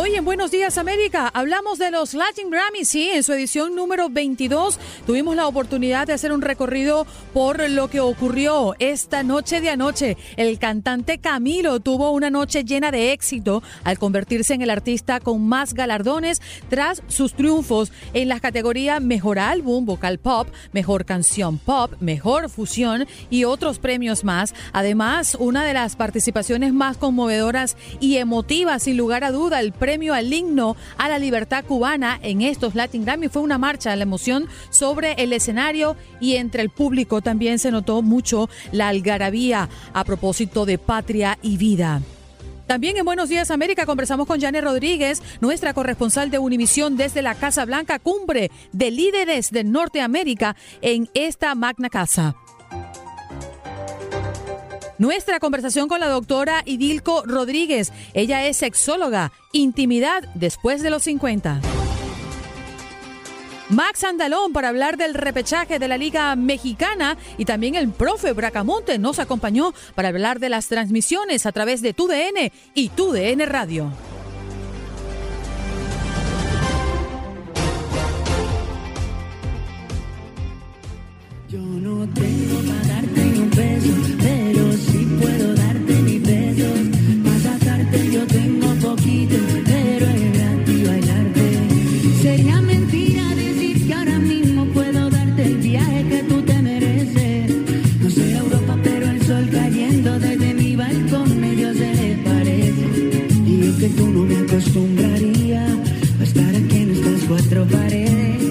Hoy en Buenos Días América hablamos de los Latin Grammy, sí, en su edición número 22 tuvimos la oportunidad de hacer un recorrido por lo que ocurrió esta noche de anoche. El cantante Camilo tuvo una noche llena de éxito al convertirse en el artista con más galardones tras sus triunfos en las categorías Mejor Álbum, Vocal Pop, Mejor Canción Pop, Mejor Fusión y otros premios más. Además, una de las participaciones más conmovedoras y emotivas, sin lugar a duda, el premio al himno a la libertad cubana en estos Latin Grammy. Fue una marcha, la emoción sobre el escenario y entre el público también se notó mucho la algarabía a propósito de patria y vida. También en Buenos Días América conversamos con Janet Rodríguez, nuestra corresponsal de Univisión desde la Casa Blanca, cumbre de líderes de Norteamérica en esta magna casa. Nuestra conversación con la doctora Idilco Rodríguez. Ella es sexóloga. Intimidad después de los 50. Max Andalón para hablar del repechaje de la Liga Mexicana y también el profe Bracamonte nos acompañó para hablar de las transmisiones a través de TUDN y TUDN Radio. Yo no tengo Y yo que tú no me acostumbraría a estar aquí en estas cuatro paredes.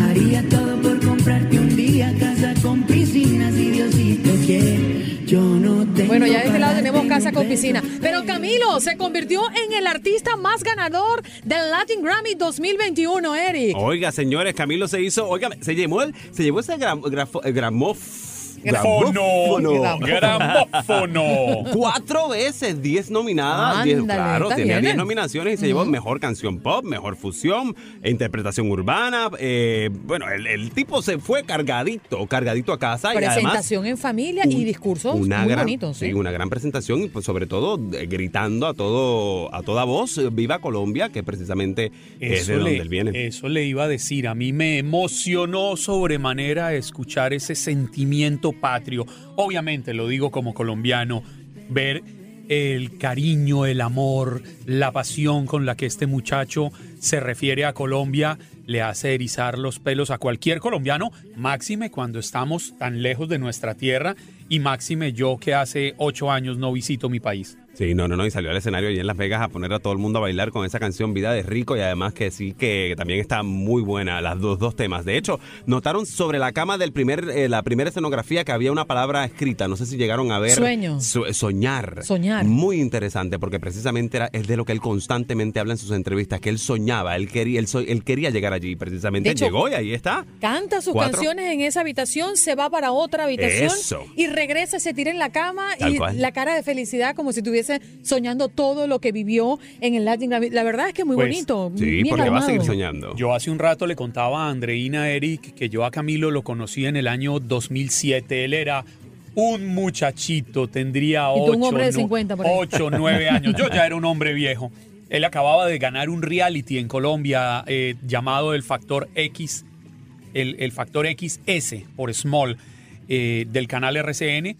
Haría todo por comprarte un día casa con piscina si Diosito quiere. Yo no tengo Bueno, ya de este lado tenemos casa con piscina. Pero Camilo se convirtió en el artista más ganador del Latin Grammy 2021, Eric. Oiga, señores, Camilo se hizo, oiga, se llevó, el, se llevó ese gram, grafo- eh, gramof- Fono. Gramófono. Cuatro veces, diez nominadas. diez- claro, tenía bien. diez nominaciones y se llevó mejor canción pop, mejor fusión, interpretación urbana. eh, bueno, el, el tipo se fue cargadito, cargadito a casa y además Presentación en familia y discursos una muy gran, bonitos. sí, ¿sí? una gran presentación y pues sobre todo eh, gritando a todo a toda voz eh, viva Colombia que precisamente es de donde él viene. eso le iba a decir. A mí me emocionó sobremanera escuchar ese sentimiento patrio. Obviamente, lo digo como colombiano, ver el cariño, el amor, la pasión con la que este muchacho se refiere a Colombia le hace erizar los pelos a cualquier colombiano, máxime cuando estamos tan lejos de nuestra tierra y máxime yo que hace ocho años no visito mi país. Sí, no, no, no, y salió al escenario allí en Las Vegas a poner a todo el mundo a bailar con esa canción Vida de Rico y además que sí que también está muy buena las dos, dos temas. De hecho, notaron sobre la cama del primer, eh, la primera escenografía que había una palabra escrita, no sé si llegaron a ver. Sueño. Su- soñar. Soñar. Muy interesante porque precisamente era, es de lo que él constantemente habla en sus entrevistas, que él soñaba, él quería, él, so- él quería llegar allí, precisamente hecho, llegó y ahí está. Canta sus Cuatro. canciones en esa habitación, se va para otra habitación Eso. y regresa, se tira en la cama Tal y cual. la cara de felicidad como si soñando todo lo que vivió en el Latin Grammy. La verdad es que muy Pues, bonito. Sí, bien porque va a seguir soñando. Yo hace un rato le contaba a Andreina Eric que yo a Camilo lo conocí en el año 2007. Él era un muchachito, tendría Y tú un 8, hombre de 50 por ahí. 8, 9 años. Yo ya era un hombre viejo. Él acababa de ganar un reality en Colombia eh, llamado El Factor X, el, el Factor XS por Small eh, del canal RCN.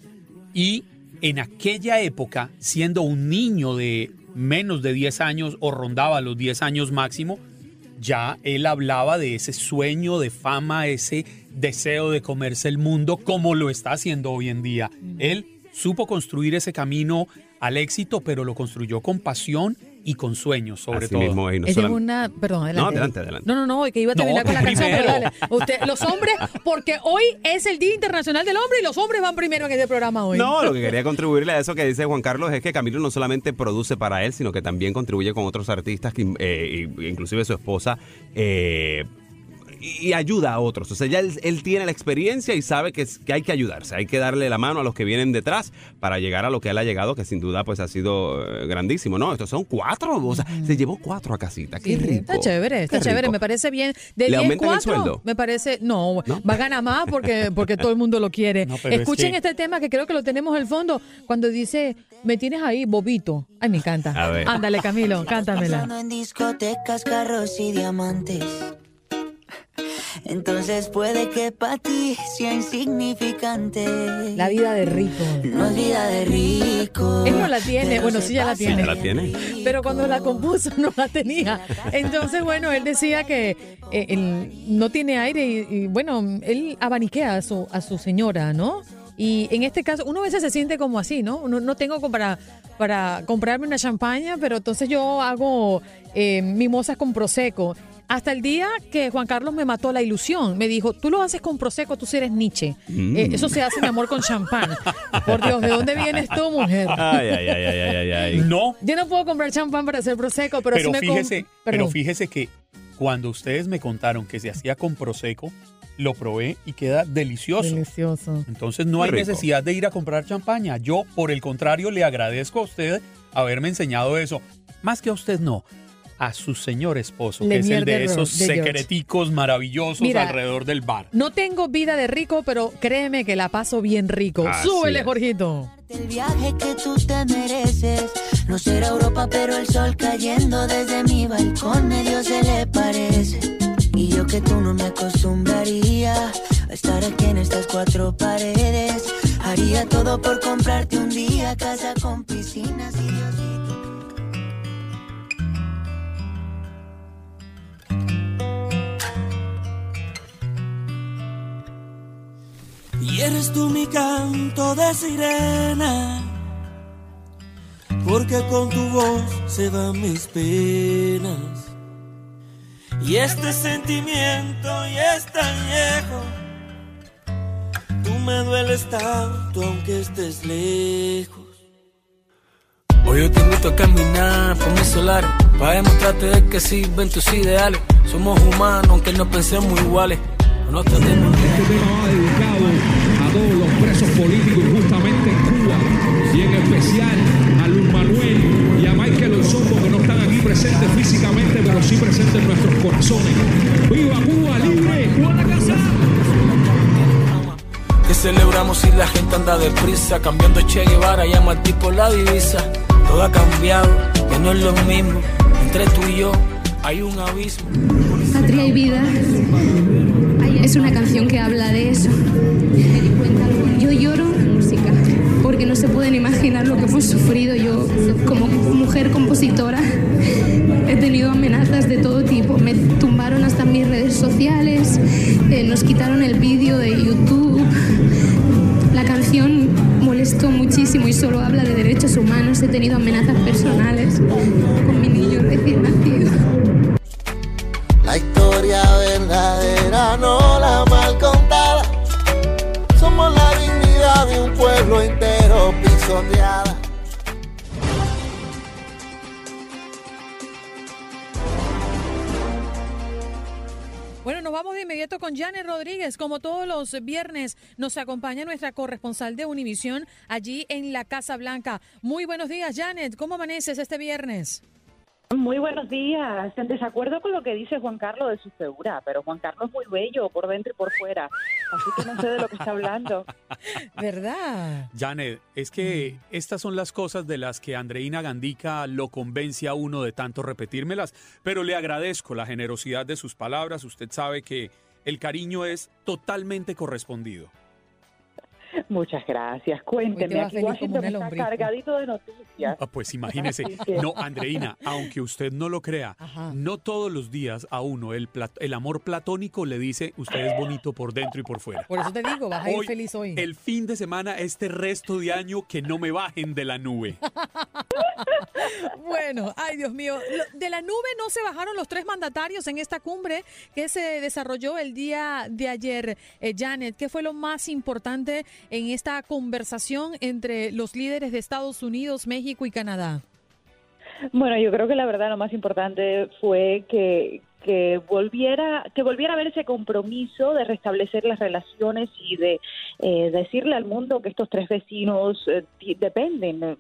Y en aquella época, siendo un niño de menos de 10 años o rondaba los 10 años máximo, ya él hablaba de ese sueño de fama, ese deseo de comerse el mundo, como lo está haciendo hoy en día. Él supo construir ese camino al éxito, pero lo construyó con pasión y con sueños, sobre Así todo. mismo, y no Ella es una. Perdón, adelante. No, adelante, adelante. No, no, no, que iba a No, terminar con la canción, pero dale. Usted, los hombres, porque hoy es el Día Internacional del Hombre y los hombres van primero en este programa hoy. No, lo que quería contribuirle a eso que dice Juan Carlos es que Camilo no solamente produce para él, sino que también contribuye con otros artistas, que, eh, inclusive su esposa, eh, y y ayuda a otros. O sea, ya él, él tiene la experiencia y sabe que, es- que hay que ayudarse, hay que darle la mano a los que vienen detrás para llegar a lo que él ha llegado, que sin duda pues ha sido eh, grandísimo. No, estos son cuatro, o sea, se llevó cuatro a casita. Qué Sí, rico. Está chévere, está chévere, me parece bien. De ¿Le 10 aumentan el 4, sueldo? me parece, no, ¿No? va a ganar más porque, porque todo el mundo lo quiere. No, pero es Escuchen que- este tema que creo que lo tenemos al fondo, cuando dice, me tienes ahí, bobito. Ay, me encanta. A ver. Ándale, Camilo, cántamela. En discotecas, carros y diamantes. Entonces puede que para ti sea insignificante. La vida de rico. No es vida de rico. Él no la tiene, bueno, sí ya la tiene. ya la tiene. Pero cuando la compuso no la tenía. Entonces, bueno, él decía que eh, él no tiene aire y, y, bueno, él abaniquea a su, a su señora, ¿no? Y en este caso, uno a veces se siente como así, ¿no? Uno, no tengo como para, para comprarme una champaña, pero entonces yo hago eh, mimosas con prosecco. Hasta el día que Juan Carlos me mató la ilusión. Me dijo, tú lo haces con prosecco, tú sí eres Nietzsche. Mm. Eh, eso se hace, mi amor, con champán. Por Dios, ¿de dónde vienes tú, mujer? Ay, ay, ay, ay, ay, ay, ay. No, Yo no puedo comprar champán para hacer prosecco, pero, pero sí me fíjese, pero fíjese que cuando ustedes me contaron que se hacía con Prosecco, lo probé y queda delicioso. Delicioso. Entonces no hay rico. necesidad de ir a comprar champaña. Yo, por el contrario, le agradezco a usted haberme enseñado eso. Más que a usted no, a su señor esposo, que es el de de esos de secreticos maravillosos Mira, alrededor del bar. No tengo vida de rico, pero créeme que la paso bien rico. Así Súbele, es. Jorgito. El viaje que tú te mereces. No será Europa, pero el sol cayendo desde mi balcón medio se le parece. Y yo que tú no me acostumbraría a estar aquí en estas cuatro paredes. Haría todo por comprarte un día casa con piscinas y Diosito. Y eres tú mi canto de sirena, porque con tu voz se van mis penas. Y este sentimiento ya es tan viejo, tú me dueles tanto aunque estés lejos. Hoy yo te invito a caminar por mis solares Para demostrarte de que sirven tus ideales Somos humanos aunque no pensemos iguales No nos tratemos Este tema va dedicado a todos los presos políticos injustamente en Cuba y en especial a Luis Manuel y a Michael Osorbo que no están aquí presentes físicamente pero sí presentes en nuestros corazones. ¡Viva Cuba libre! ¡Cuba la casa! Que celebramos si la gente anda deprisa Cambiando Che Guevara llama al tipo la divisa Todo ha cambiado, ya no es lo mismo Entre tú y yo hay un abismo Patria y vida es una canción que habla de eso. Yo lloro porque no se pueden imaginar lo que hemos sufrido. Yo, como mujer compositora, he tenido amenazas de todo tipo. Me tumbaron hasta mis redes sociales, eh, nos quitaron el vídeo de YouTube. La canción molestó muchísimo y solo habla de derechos humanos. He tenido amenazas personales con mi niño recién nacido. Con Janet Rodríguez. Como todos los viernes, nos acompaña nuestra corresponsal de Univisión allí en la Casa Blanca. Muy buenos días, Janet. ¿Cómo amaneces este viernes? Muy buenos días. En desacuerdo con lo que dice Juan Carlos de su figura, pero Juan Carlos es muy bello por dentro y por fuera. Así que no sé de lo que está hablando. ¿Verdad? Janet, es que estas son las cosas de las que Andreina Gandica lo convence a uno de tanto repetírmelas, pero le agradezco la generosidad de sus palabras. Usted sabe que el cariño es totalmente correspondido. Muchas gracias. Cuénteme, aquí Washington está cargadito de noticias. Ah, pues imagínese. No, Andreina, aunque usted no lo crea, no todos los días a uno el, plat- el amor platónico le dice usted es bonito por dentro y por fuera. Por eso te digo, vas a ir Hoy, feliz hoy. El fin de semana, este resto de año, que no me bajen de la nube. Bueno, ay Dios mío, de la nube no se bajaron los tres mandatarios en esta cumbre que se desarrolló el día de ayer. Eh, Janet, ¿qué fue lo más importante en esta conversación entre los líderes de Estados Unidos, México y Canadá? Bueno, yo creo que la verdad lo más importante fue que, que volviera que volviera a haber ese compromiso de restablecer las relaciones y de eh, decirle al mundo que estos tres vecinos eh, dependen eh,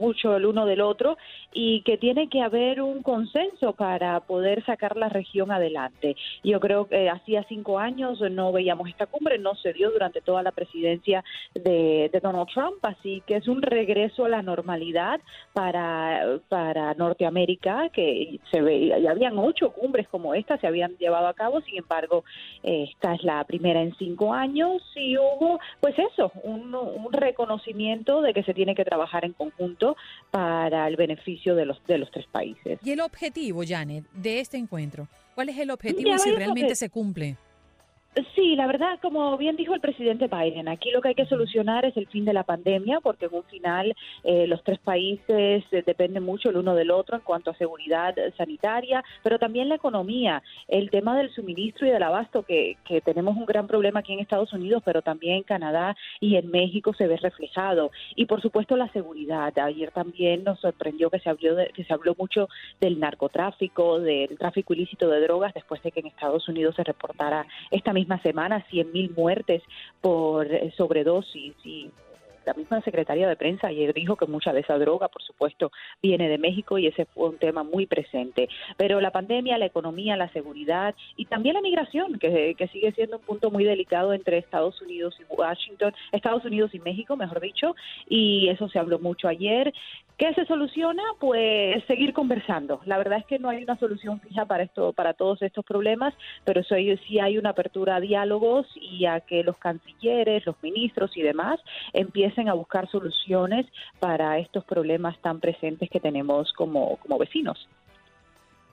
mucho el uno del otro y que tiene que haber un consenso para poder sacar la región adelante. Yo creo que hacía cinco años no veíamos esta cumbre, no se dio durante toda la presidencia de, de Donald Trump, así que es un regreso a la normalidad para, para Norteamérica, que se ve, ya habían ocho cumbres como esta, se habían llevado a cabo, sin embargo, eh, esta es la primera en cinco años y hubo, pues eso, un, un reconocimiento de que se tiene que trabajar en conjunto para el beneficio de los, de los tres países. Y el objetivo, Janet, de este encuentro, ¿cuál es el objetivo y si realmente se cumple? Sí, la verdad, como bien dijo el presidente Biden, aquí lo que hay que solucionar es el fin de la pandemia, porque en un final eh, los tres países eh, dependen mucho el uno del otro en cuanto a seguridad sanitaria, pero también la economía, el tema del suministro y del abasto, que, que tenemos un gran problema aquí en Estados Unidos, pero también en Canadá y en México se ve reflejado. Y por supuesto la seguridad. Ayer también nos sorprendió que se habló, de- que se habló mucho del narcotráfico, del tráfico ilícito de drogas, después de que en Estados Unidos se reportara esta misma semana 100.000 muertes por eh, sobredosis y la misma secretaria de prensa ayer dijo que mucha de esa droga, por supuesto, viene de México y ese fue un tema muy presente. Pero la pandemia, la economía, la seguridad y también la migración, que, que sigue siendo un punto muy delicado entre Estados Unidos y Washington, Estados Unidos y México, mejor dicho, y eso se habló mucho ayer. ¿Qué se soluciona? Pues seguir conversando. La verdad es que no hay una solución fija para esto, para todos estos problemas, pero sí, sí hay una apertura a diálogos y a que los cancilleres, los ministros y demás empiecen a buscar soluciones para estos problemas tan presentes que tenemos como, como vecinos.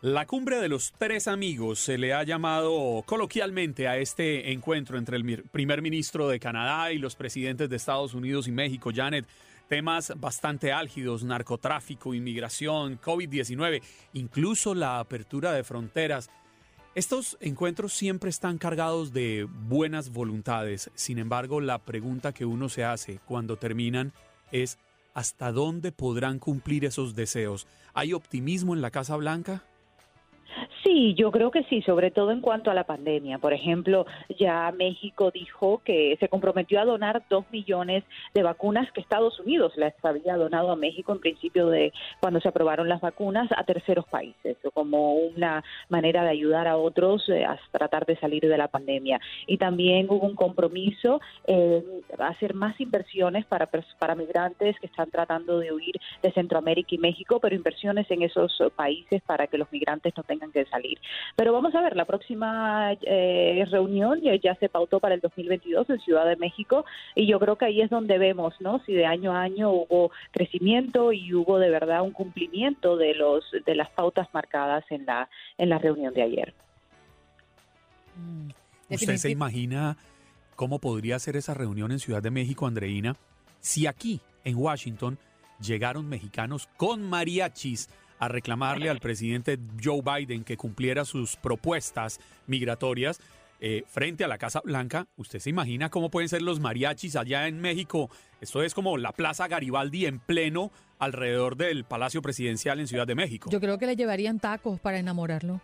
La cumbre de los tres amigos se le ha llamado coloquialmente a este encuentro entre el primer ministro de Canadá y los presidentes de Estados Unidos y México, Janet. Temas bastante álgidos, narcotráfico, inmigración, COVID-19, incluso la apertura de fronteras. Estos encuentros siempre están cargados de buenas voluntades. Sin embargo, la pregunta que uno se hace cuando terminan es ¿hasta dónde podrán cumplir esos deseos? ¿Hay optimismo en la Casa Blanca? Sí, yo creo que sí, sobre todo en cuanto a la pandemia. Por ejemplo, ya México dijo que se comprometió a donar dos millones de vacunas que Estados Unidos les había donado a México en principio de cuando se aprobaron las vacunas a terceros países, como una manera de ayudar a otros eh, a tratar de salir de la pandemia. Y también hubo un compromiso en hacer más inversiones para, para migrantes que están tratando de huir de Centroamérica y México, pero inversiones en esos países para que los migrantes no tengan que salir. Pero vamos a ver, la próxima eh, reunión ya, ya se pautó para el 2022 en Ciudad de México y yo creo que ahí es donde vemos, ¿no? Si de año a año hubo crecimiento y hubo de verdad un cumplimiento de los de las pautas marcadas en la en la reunión de ayer. ¿Usted se imagina cómo podría ser esa reunión en Ciudad de México, Andreina, si aquí, en Washington, llegaron mexicanos con mariachis a reclamarle al presidente Joe Biden que cumpliera sus propuestas migratorias eh, frente a la Casa Blanca? ¿Usted se imagina cómo pueden ser los mariachis allá en México? Esto es como la Plaza Garibaldi en pleno alrededor del Palacio Presidencial en Ciudad de México. Yo creo que le llevarían tacos para enamorarlo.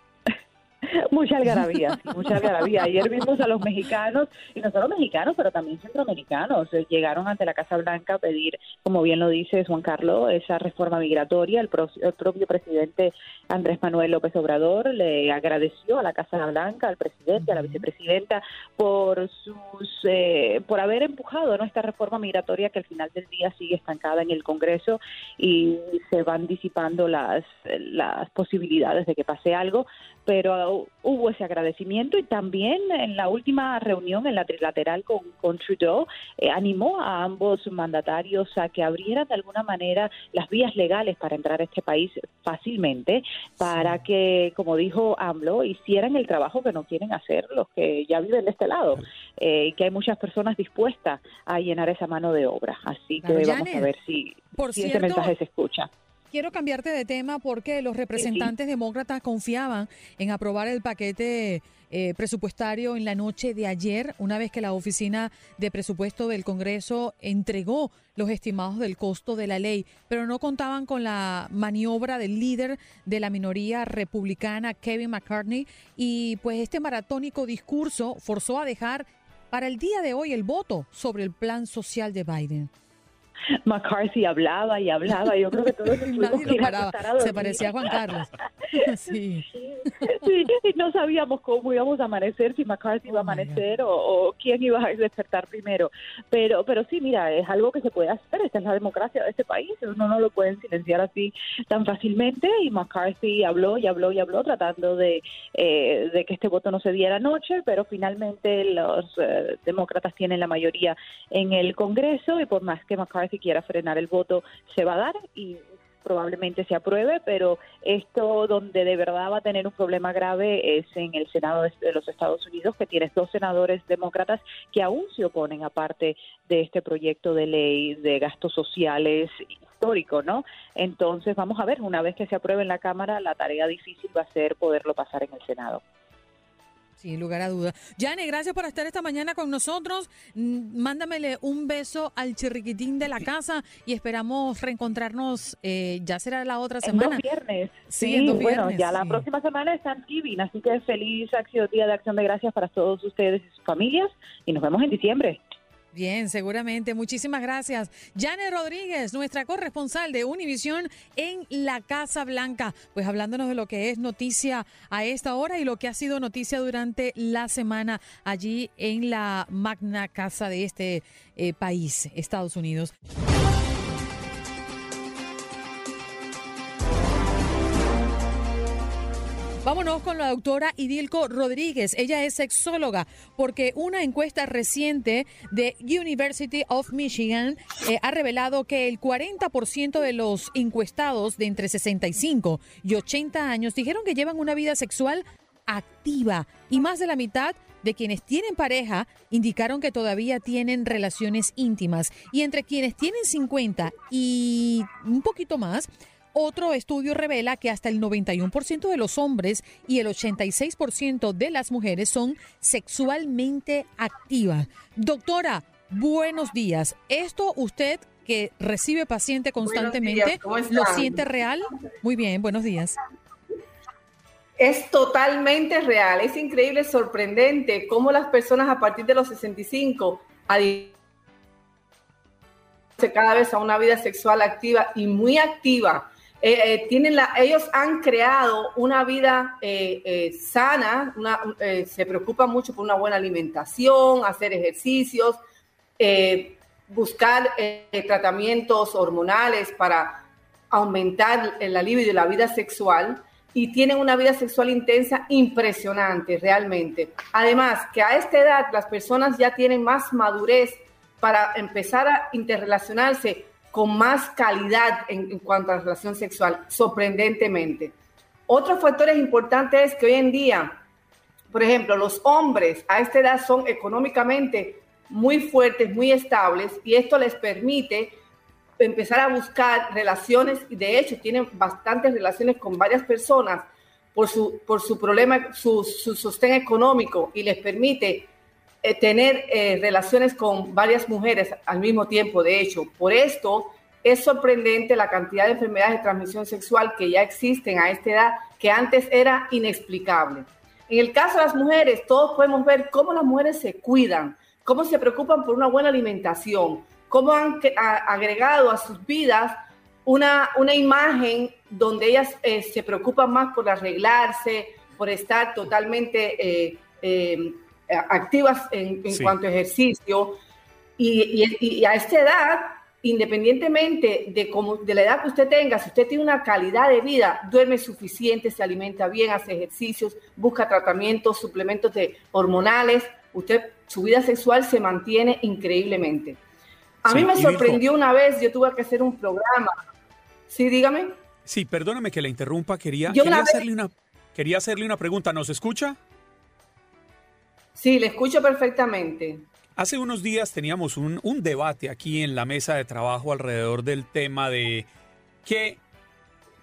Mucha algarabía, sí, mucha algarabía. Ayer vimos a los mexicanos, y no solo mexicanos, pero también centroamericanos, eh, llegaron ante la Casa Blanca a pedir, como bien lo dice Juan Carlos, esa reforma migratoria. El, pro- el propio presidente Andrés Manuel López Obrador le agradeció a la Casa Blanca, al presidente, a la vicepresidenta, por sus eh, por haber empujado ¿no? esta reforma migratoria que al final del día sigue estancada en el Congreso y se van disipando las, las posibilidades de que pase algo, pero hubo ese agradecimiento y también en la última reunión en la trilateral con, con Trudeau eh, animó a ambos mandatarios a que abrieran de alguna manera las vías legales para entrar a este país fácilmente para que, como dijo AMLO, hicieran el trabajo que no quieren hacer los que ya viven de este lado eh, y que hay muchas personas dispuestas a llenar esa mano de obra. Así que vamos a ver si, por si ese mensaje se escucha. Quiero cambiarte de tema porque los representantes demócratas confiaban en aprobar el paquete eh, presupuestario en la noche de ayer, una vez que la Oficina de Presupuesto del Congreso entregó los estimados del costo de la ley, pero no contaban con la maniobra del líder de la minoría republicana, Kevin McCartney, y pues este maratónico discurso forzó a dejar para el día de hoy el voto sobre el plan social de Biden. McCarthy hablaba y hablaba. Yo creo que todos Nadie paraba. Se parecía a Juan Carlos. Sí. Sí, y no sabíamos cómo íbamos a amanecer, si McCarthy Oh iba a amanecer o, o quién iba a despertar primero. Pero, pero sí, mira, es algo que se puede hacer. Esta es la democracia de este país. Uno no lo pueden silenciar así tan fácilmente. Y McCarthy habló y habló y habló tratando de, eh, de que este voto no se diera anoche, pero finalmente los eh, demócratas tienen la mayoría en el Congreso y por más que McCarthy quiera frenar el voto, se va a dar y probablemente se apruebe, pero esto donde de verdad va a tener un problema grave es en el Senado de los Estados Unidos, que tienes dos senadores demócratas que aún se oponen aparte de este proyecto de ley de gastos sociales histórico, ¿no? Entonces, vamos a ver, una vez que se apruebe en la Cámara, la tarea difícil va a ser poderlo pasar en el Senado. Sin lugar a duda. Yane, gracias por estar esta mañana con nosotros. Mm, Mándamele un beso al chirriquitín de la casa y esperamos reencontrarnos, eh, ya será la otra En semana. dos viernes. Sí, en dos bueno, viernes, ya la próxima semana es Thanksgiving, así que feliz acción, día de acción de gracias para todos ustedes y sus familias y nos vemos en diciembre. Bien, seguramente. Muchísimas gracias. Yane Rodríguez, nuestra corresponsal de Univisión en la Casa Blanca. Pues hablándonos de lo que es noticia a esta hora y lo que ha sido noticia durante la semana allí en la magna casa de este eh, país, Estados Unidos. Vámonos con la doctora Idilco Rodríguez. Ella es sexóloga porque una encuesta reciente de University of Michigan eh, ha revelado que el 40% de los encuestados de entre 65 y 80 años dijeron que llevan una vida sexual activa y más de la mitad de quienes tienen pareja indicaron que todavía tienen relaciones íntimas y entre quienes tienen 50 y un poquito más otro estudio revela que hasta el 91% de los hombres y el 86% de las mujeres son sexualmente activas. Doctora, buenos días. ¿Esto usted que recibe paciente constantemente lo siente real? Muy bien, buenos días. Es totalmente real, es increíble, sorprendente cómo las personas a partir de los 65 adi- cada vez a una vida sexual activa y muy activa. Eh, eh, tienen la, ellos han creado una vida eh, eh, sana, una- eh, se preocupan mucho por una buena alimentación, hacer ejercicios, eh, buscar tratamientos hormonales para aumentar el alivio de la vida sexual y tienen una vida sexual intensa impresionante realmente. Además, que a esta edad las personas ya tienen más madurez para empezar a interrelacionarse con más calidad en, en cuanto a la relación sexual, sorprendentemente. Otro factor importante es que hoy en día, por ejemplo, los hombres a esta edad son económicamente muy fuertes, muy estables, y esto les permite empezar a buscar relaciones, y de hecho tienen bastantes relaciones con varias personas por su, por su problema, su, su sostén económico, y les permite eh, tener eh, relaciones con varias mujeres al mismo tiempo, de hecho. Por esto es sorprendente la cantidad de enfermedades de transmisión sexual que ya existen a esta edad, que antes era inexplicable. En el caso de las mujeres, todos podemos ver cómo las mujeres se cuidan, cómo se preocupan por una buena alimentación, cómo han agregado a sus vidas una, una imagen donde ellas eh, se preocupan más por arreglarse, por estar totalmente activas en, en Sí. cuanto a ejercicio. Y, y- y a esta edad, independientemente de, cómo, de la edad que usted tenga, si usted tiene una calidad de vida, duerme suficiente, se alimenta bien, hace ejercicios, busca tratamientos, suplementos de hormonales, usted, su vida sexual se mantiene increíblemente. A mí me dijo- sorprendió una vez, yo tuve que hacer un programa. Sí, dígame. Sí, perdóname que la interrumpa. Quería, quería una vez- hacerle una, quería hacerle una pregunta. ¿Nos escucha? Sí, le escucho perfectamente. Hace unos días teníamos un, un debate aquí en la mesa de trabajo alrededor del tema de qué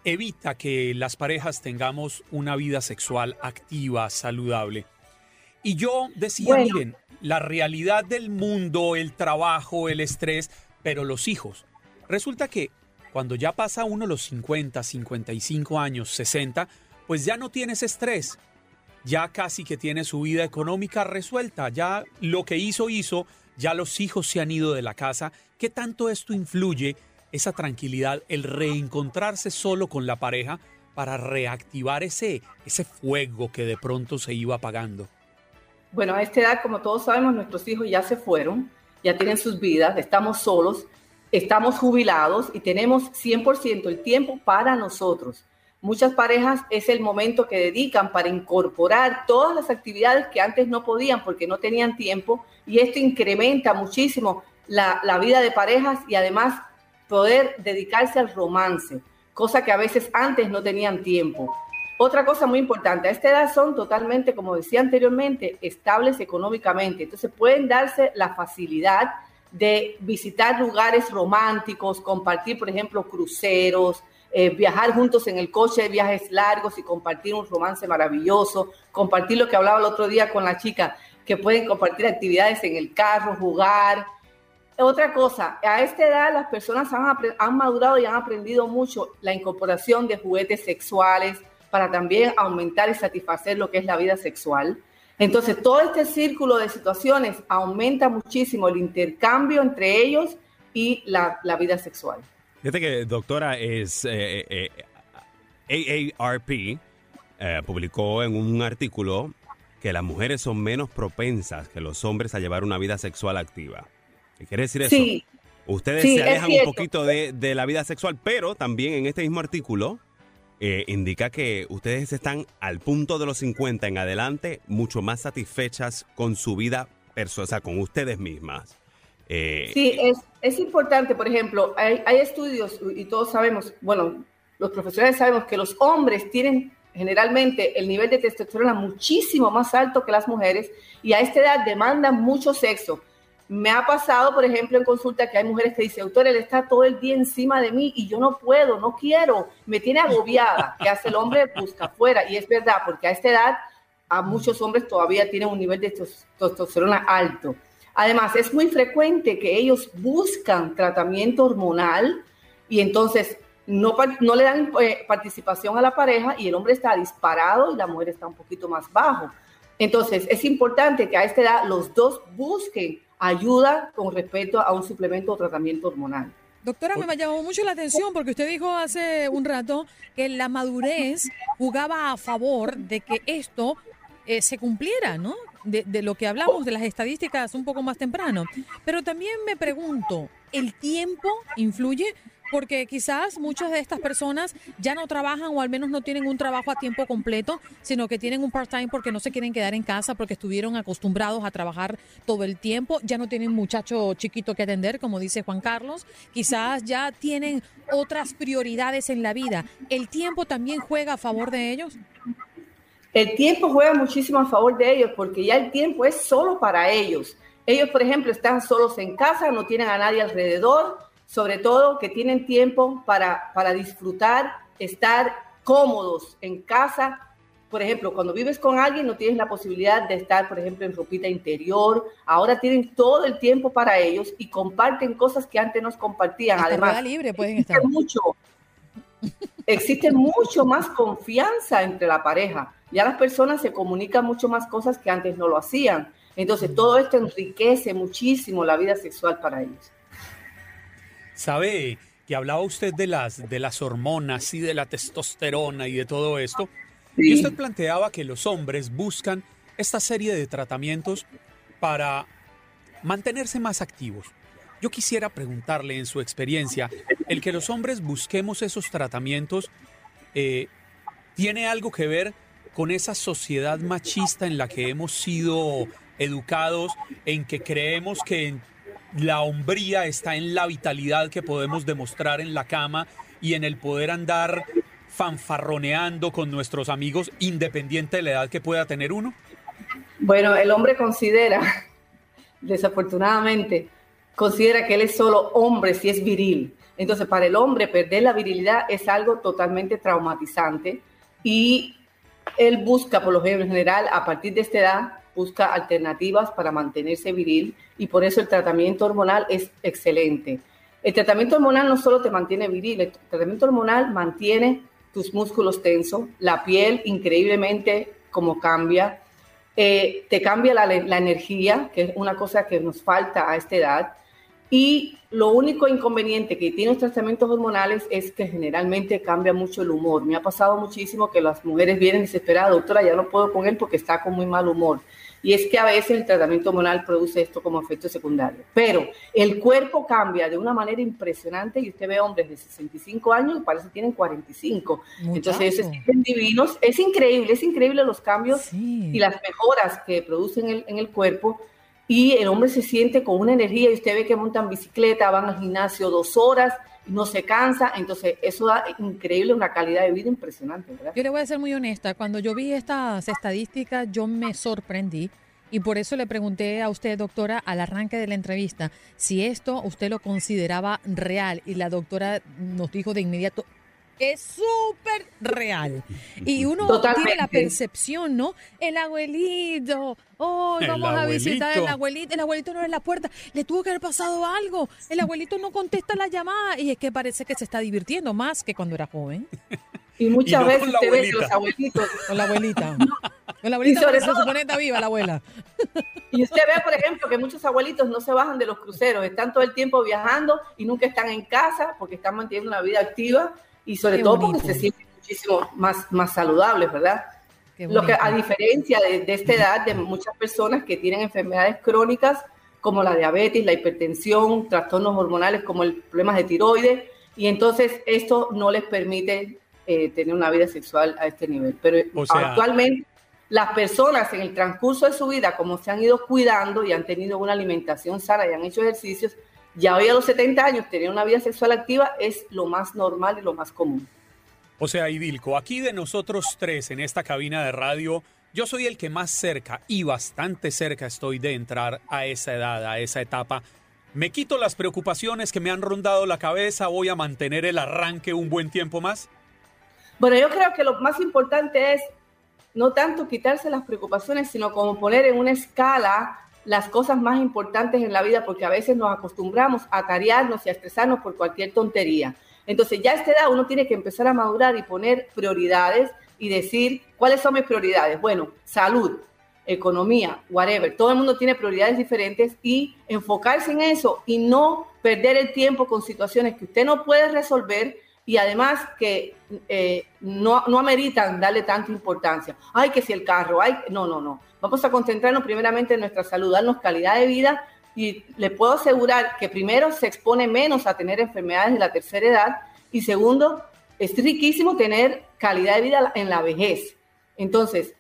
evita que las parejas tengamos una vida sexual activa, saludable. Y yo decía, Bueno. miren, la realidad del mundo, el trabajo, el estrés, pero los hijos. Resulta que cuando ya pasa uno los 50, 55 años, 60, pues ya no tienes estrés, ya casi que tiene su vida económica resuelta, ya lo que hizo hizo, ya los hijos se han ido de la casa. ¿Qué tanto esto influye, esa tranquilidad, el reencontrarse solo con la pareja para reactivar ese, ese fuego que de pronto se iba apagando? Bueno, a esta edad, como todos sabemos, nuestros hijos ya se fueron, ya tienen sus vidas, estamos solos, estamos jubilados y tenemos 100% el tiempo para nosotros. Muchas parejas es el momento que dedican para incorporar todas las actividades que antes no podían porque no tenían tiempo y esto incrementa muchísimo la, la vida de parejas y además poder dedicarse al romance, cosa que a veces antes no tenían tiempo. Otra cosa muy importante, a esta edad son totalmente, como decía anteriormente, estables económicamente. Entonces pueden darse la facilidad de visitar lugares románticos, compartir, por ejemplo, cruceros, eh, viajar juntos en el coche, viajes largos y compartir un romance maravilloso, compartir lo que hablaba el otro día con la chica, que pueden compartir actividades en el carro, jugar. Otra cosa, a esta edad las personas han, madurado y han aprendido mucho la incorporación de juguetes sexuales para también aumentar y satisfacer lo que es la vida sexual. Entonces, todo este círculo de situaciones aumenta muchísimo el intercambio entre ellos y la vida sexual. Fíjate que, doctora, es eh, eh, eh, AARP eh, publicó en un artículo que las mujeres son menos propensas que los hombres a llevar una vida sexual activa. ¿Qué quiere decir eso? Sí. Ustedes Sí, se alejan un poquito de, de la vida sexual, pero también en este mismo artículo eh, indica que ustedes están al punto de los 50 en adelante mucho más satisfechas con su vida personal, o sea, con ustedes mismas. Eh, Sí, es, es importante, por ejemplo, hay, hay estudios y todos sabemos, bueno, los profesionales sabemos que los hombres tienen generalmente el nivel de testosterona muchísimo más alto que las mujeres y a esta edad demandan mucho sexo. Me ha pasado, por ejemplo, en consulta que hay mujeres que dicen, autor, él está todo el día encima de mí y yo no puedo, no quiero, me tiene agobiada. ¿Qué hace el hombre? Busca afuera. Y es verdad, porque a esta edad a muchos hombres todavía tienen un nivel de tos- testosterona alto. Además, es muy frecuente que ellos buscan tratamiento hormonal y entonces no, no le dan eh, participación a la pareja y el hombre está disparado y la mujer está un poquito más bajo. Entonces, es importante que a esta edad los dos busquen ayuda con respecto a un suplemento o tratamiento hormonal. Doctora, me llamó mucho la atención porque usted dijo hace un rato que la madurez jugaba a favor de que esto eh, se cumpliera, ¿no? De, lo que hablamos de las estadísticas un poco más temprano. Pero también me pregunto, ¿el tiempo influye? Porque quizás muchas de estas personas ya no trabajan o al menos no tienen un trabajo a tiempo completo, sino que tienen un part-time porque no se quieren quedar en casa, porque estuvieron acostumbrados a trabajar todo el tiempo, ya no tienen muchacho chiquito que atender, como dice Juan Carlos, quizás ya tienen otras prioridades en la vida. ¿El tiempo también juega a favor de ellos? El tiempo juega muchísimo a favor de ellos porque ya el tiempo es solo para ellos. Ellos, por ejemplo, están solos en casa, no tienen a nadie alrededor, sobre todo que tienen tiempo para, para disfrutar, estar cómodos en casa. Por ejemplo, cuando vives con alguien no tienes la posibilidad de estar, por ejemplo, en ropita interior. Ahora tienen todo el tiempo para ellos y comparten cosas que antes no compartían. Hasta Además, libre pueden estar. mucho, existe mucho más confianza entre la pareja. Ya las personas se comunican mucho más cosas que antes no lo hacían. Entonces, todo esto enriquece muchísimo la vida sexual para ellos. Sabe que hablaba usted de las, de las hormonas y de la testosterona y de todo esto. Sí. Y usted planteaba que los hombres buscan esta serie de tratamientos para mantenerse más activos. Yo quisiera preguntarle en su experiencia, el que los hombres busquemos esos tratamientos, eh, ¿tiene algo que ver con esa sociedad machista en la que hemos sido educados, en que creemos que la hombría está en la vitalidad que podemos demostrar en la cama y en el poder andar fanfarroneando con nuestros amigos independiente de la edad que pueda tener uno? Bueno, el hombre considera, desafortunadamente, considera que él es solo hombre si es viril. Entonces, para el hombre perder la virilidad es algo totalmente traumatizante y él busca, por lo general, a partir de esta edad, busca alternativas para mantenerse viril y por eso el tratamiento hormonal es excelente. El tratamiento hormonal no solo te mantiene viril, el tratamiento hormonal mantiene tus músculos tensos, la piel increíblemente como cambia, eh, te cambia la, la energía, que es una cosa que nos falta a esta edad, y lo único inconveniente que tienen los tratamientos hormonales es que generalmente cambia mucho el humor. Me ha pasado muchísimo que las mujeres vienen desesperadas, doctora, ya no puedo con él porque está con muy mal humor. Y es que a veces el tratamiento hormonal produce esto como efecto secundario. Pero el cuerpo cambia de una manera impresionante y usted ve hombres de 65 años y parece que tienen 45. Entonces, se sienten divinos. Es increíble, es increíble los cambios y las mejoras que producen en el, en el cuerpo y el hombre se siente con una energía y usted ve que montan bicicleta, van al gimnasio dos horas no se cansa, entonces eso da increíble, una calidad de vida impresionante, ¿verdad? Yo le voy a ser muy honesta, cuando yo vi estas estadísticas yo me sorprendí y por eso le pregunté a usted, doctora, al arranque de la entrevista, si esto usted lo consideraba real y la doctora nos dijo de inmediato, es súper real. Y uno tiene la percepción, ¿no? El abuelito, oh, El vamos a visitar al abuelito. el abuelito no es la puerta, le tuvo que haber pasado algo, el abuelito no contesta la llamada y es que parece que se está divirtiendo más que cuando era joven. Y muchas no veces con la usted ve que abuelita. los abuelitos... Con la abuelita. Con la abuelita sobre se supone que está viva la abuela. Y usted ve, por ejemplo, que muchos abuelitos no se bajan de los cruceros, están todo el tiempo viajando y nunca están en casa porque están manteniendo una vida activa y sobre Qué todo bonito. porque se sienten muchísimo más, más saludables, ¿verdad? Lo que a diferencia de, de esta edad de muchas personas que tienen enfermedades crónicas como la diabetes, la hipertensión, trastornos hormonales como el problemas de tiroides y entonces esto no les permite eh, tener una vida sexual a este nivel. Pero O sea- actualmente las personas en el transcurso de su vida, como se han ido cuidando y han tenido una alimentación sana y han hecho ejercicios, ya hoy a los 70 años tener una vida sexual activa es lo más normal y lo más común. O sea, Idilco, aquí de nosotros tres en esta cabina de radio, yo soy el que más cerca y bastante cerca estoy de entrar a esa edad, a esa etapa. Me quito las preocupaciones que me han rondado la cabeza, voy a mantener el arranque un buen tiempo más. Bueno, yo creo que lo más importante es no tanto quitarse las preocupaciones, sino como poner en una escala las cosas más importantes en la vida, porque a veces nos acostumbramos a tarearnos y a estresarnos por cualquier tontería. Entonces ya a esta edad uno tiene que empezar a madurar y poner prioridades y decir cuáles son mis prioridades. Bueno, salud, economía, whatever. Todo el mundo tiene prioridades diferentes y enfocarse en eso y no perder el tiempo con situaciones que usted no puede resolver y además que eh, no, no ameritan darle tanta importancia. Ay, que si el carro, ay, no, no, no. Vamos a concentrarnos primeramente en nuestra salud, darnos calidad de vida y le puedo asegurar que primero se expone menos a tener enfermedades de la tercera edad y segundo, es riquísimo tener calidad de vida en la vejez. Entonces,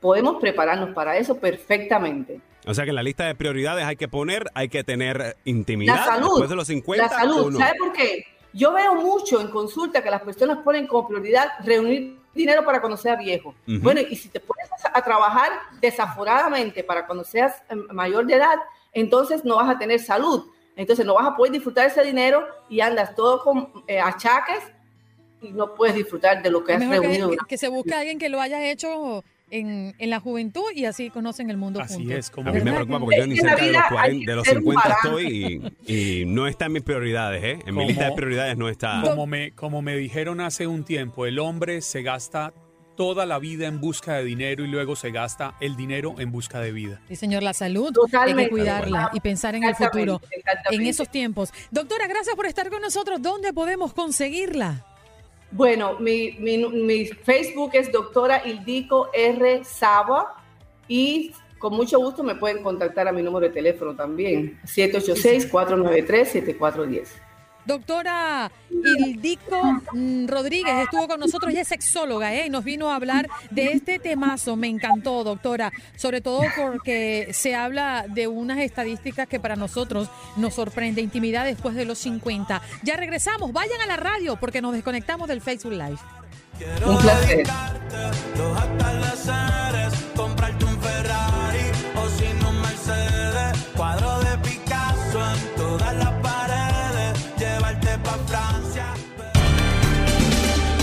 podemos prepararnos para eso perfectamente. O sea que en la lista de prioridades hay que poner, hay que tener intimidad La salud. después de los 50. La salud. ¿o no? ¿Sabe por qué? Yo veo mucho en consulta que las personas ponen como prioridad reunir dinero para cuando sea viejo. Bueno, y si te pones a, trabajar desaforadamente para cuando seas eh, mayor de edad, entonces no vas a tener salud. Entonces no vas a poder disfrutar ese dinero y andas todo con eh, achaques y no puedes disfrutar de lo que has mejor reunido. que- que se busque a alguien que lo haya hecho en, en la juventud y así conocen el mundo Así juntos. es, como A mí me ¿Verdad preocupa que- porque yo ni cerca de los, vida 40, hay que de los ser un 50 balance. estoy y, y no está en mis prioridades, ¿eh? En mi lista de prioridades no está. Como me, como me dijeron hace un tiempo, el hombre se gasta toda la vida en busca de dinero y luego se gasta el dinero en busca de vida. Sí, señor, la salud hay que Totalmente. cuidarla y pensar en el futuro, en esos tiempos. Doctora, gracias por estar con nosotros. ¿Dónde podemos conseguirla? Bueno, mi, mi, mi Facebook es doctora Ildico R. Saba y con mucho gusto me pueden contactar a mi número de teléfono también, 786-493-7410. Doctora Ildico mm, Rodríguez estuvo con nosotros, ella es sexóloga ¿eh? y nos vino a hablar de este temazo. Me encantó, doctora, sobre todo porque se habla de unas estadísticas que para nosotros nos sorprende, intimidad después de los 50. Ya regresamos, vayan a la radio porque nos desconectamos del Facebook Live. Un placer.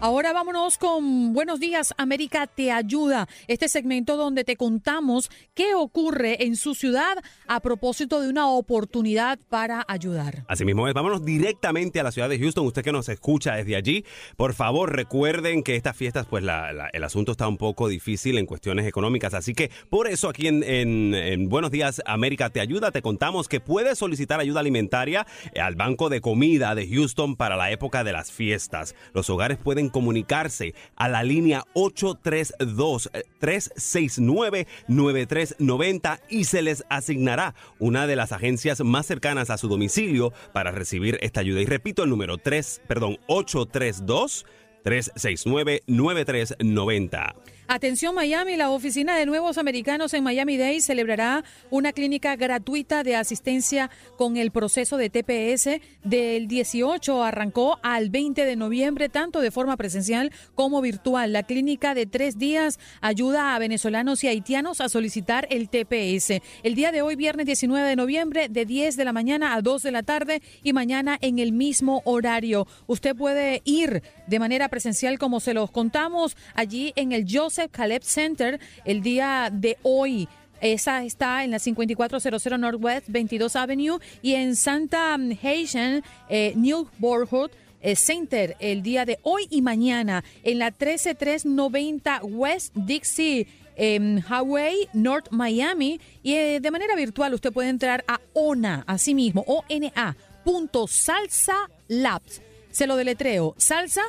Ahora vámonos con Buenos días, América te ayuda. Este segmento donde te contamos qué ocurre en su ciudad a propósito de una oportunidad para ayudar. Así mismo es, vámonos directamente a la ciudad de Houston. Usted que nos escucha desde allí, por favor recuerden que estas fiestas, pues la- la- el asunto está un poco difícil en cuestiones económicas. Así que por eso aquí en, en- en Buenos Días América Te Ayuda, te contamos que puedes solicitar ayuda alimentaria eh, al Banco de Comida de Houston para la época de las fiestas. Los hogares pueden comunicarse a la línea 832-369-9390 y se les asignará una de las agencias más cercanas a su domicilio para recibir esta ayuda. Y repito el número 3, perdón, 832 369-9390. Atención Miami, la oficina de nuevos americanos en Miami Day celebrará una clínica gratuita de asistencia con el proceso de TPS del 18 arrancó al 20 de noviembre, tanto de forma presencial como virtual. La clínica de tres días ayuda a venezolanos y haitianos a solicitar el TPS. El día de hoy, viernes 19 de noviembre, de 10 de la mañana a 2 de la tarde y mañana en el mismo horario. Usted puede ir de manera presencial como se los contamos allí en el Joseph Caleb Center el día de hoy. Esa está en la 5400 Northwest 22 Avenue y en Santa Haitian eh, New Borhood eh, Center el día de hoy y mañana en la 13390 West Dixie em, Highway North Miami y eh, de manera virtual usted puede entrar a ONA, así mismo, ONA punto salsa labs. Se lo deletreo, salsa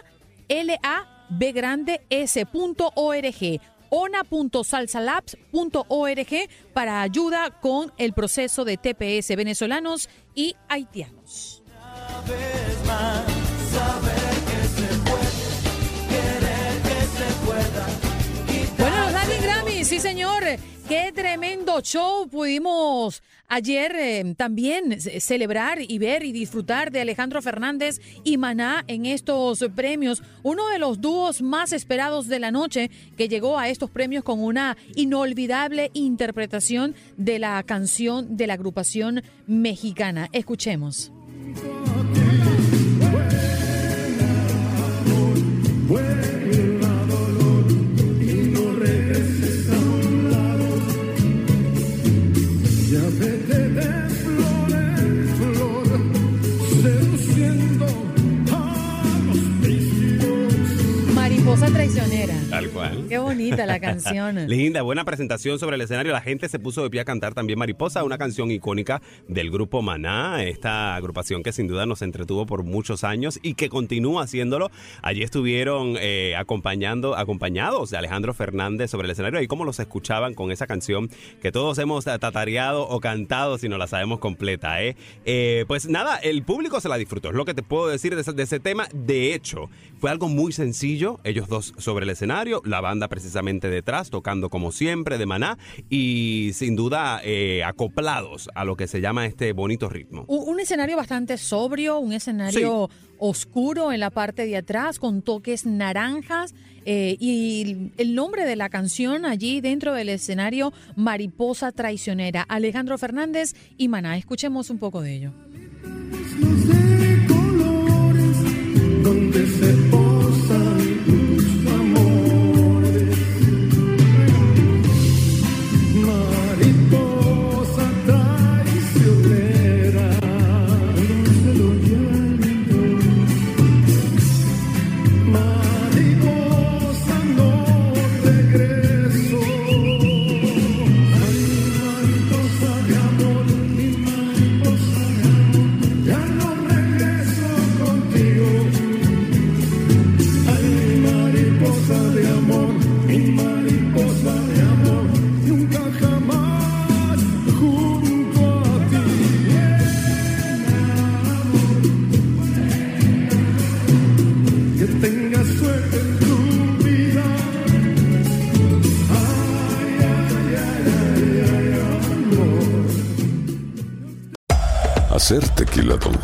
L A B grande S punto org ona.salsalabs.org para ayuda con el proceso de TPS venezolanos y haitianos. Bueno, los Latin Grammy, sí señor. Qué tremendo show pudimos ayer eh, también ce- celebrar y ver y disfrutar de Alejandro Fernández y Maná en estos premios. Uno de los dúos más esperados de la noche que llegó a estos premios con una inolvidable interpretación de la canción de la agrupación mexicana. Escuchemos. Traicionera. Tal cual. Qué bonita la canción. Linda, buena presentación sobre el escenario. La gente se puso de pie a cantar también Mariposa, una canción icónica del grupo Maná, esta agrupación que sin duda nos entretuvo por muchos años y que continúa haciéndolo. Allí estuvieron eh, acompañando, acompañados de Alejandro Fernández sobre el escenario y cómo los escuchaban con esa canción que todos hemos tatareado o cantado si no la sabemos completa. ¿eh? Eh, pues nada, el público se la disfrutó, es lo que te puedo decir de ese, de ese tema. De hecho, fue algo muy sencillo, ellos dos sobre el escenario, la banda precisamente detrás, tocando como siempre de maná y sin duda eh, acoplados a lo que se llama este bonito ritmo. Un, un escenario bastante sobrio, un escenario oscuro en la parte de atrás, con toques naranjas. eh, y el nombre de la canción allí dentro del escenario, Mariposa Traicionera, Alejandro Fernández y Maná. Escuchemos un poco de ello.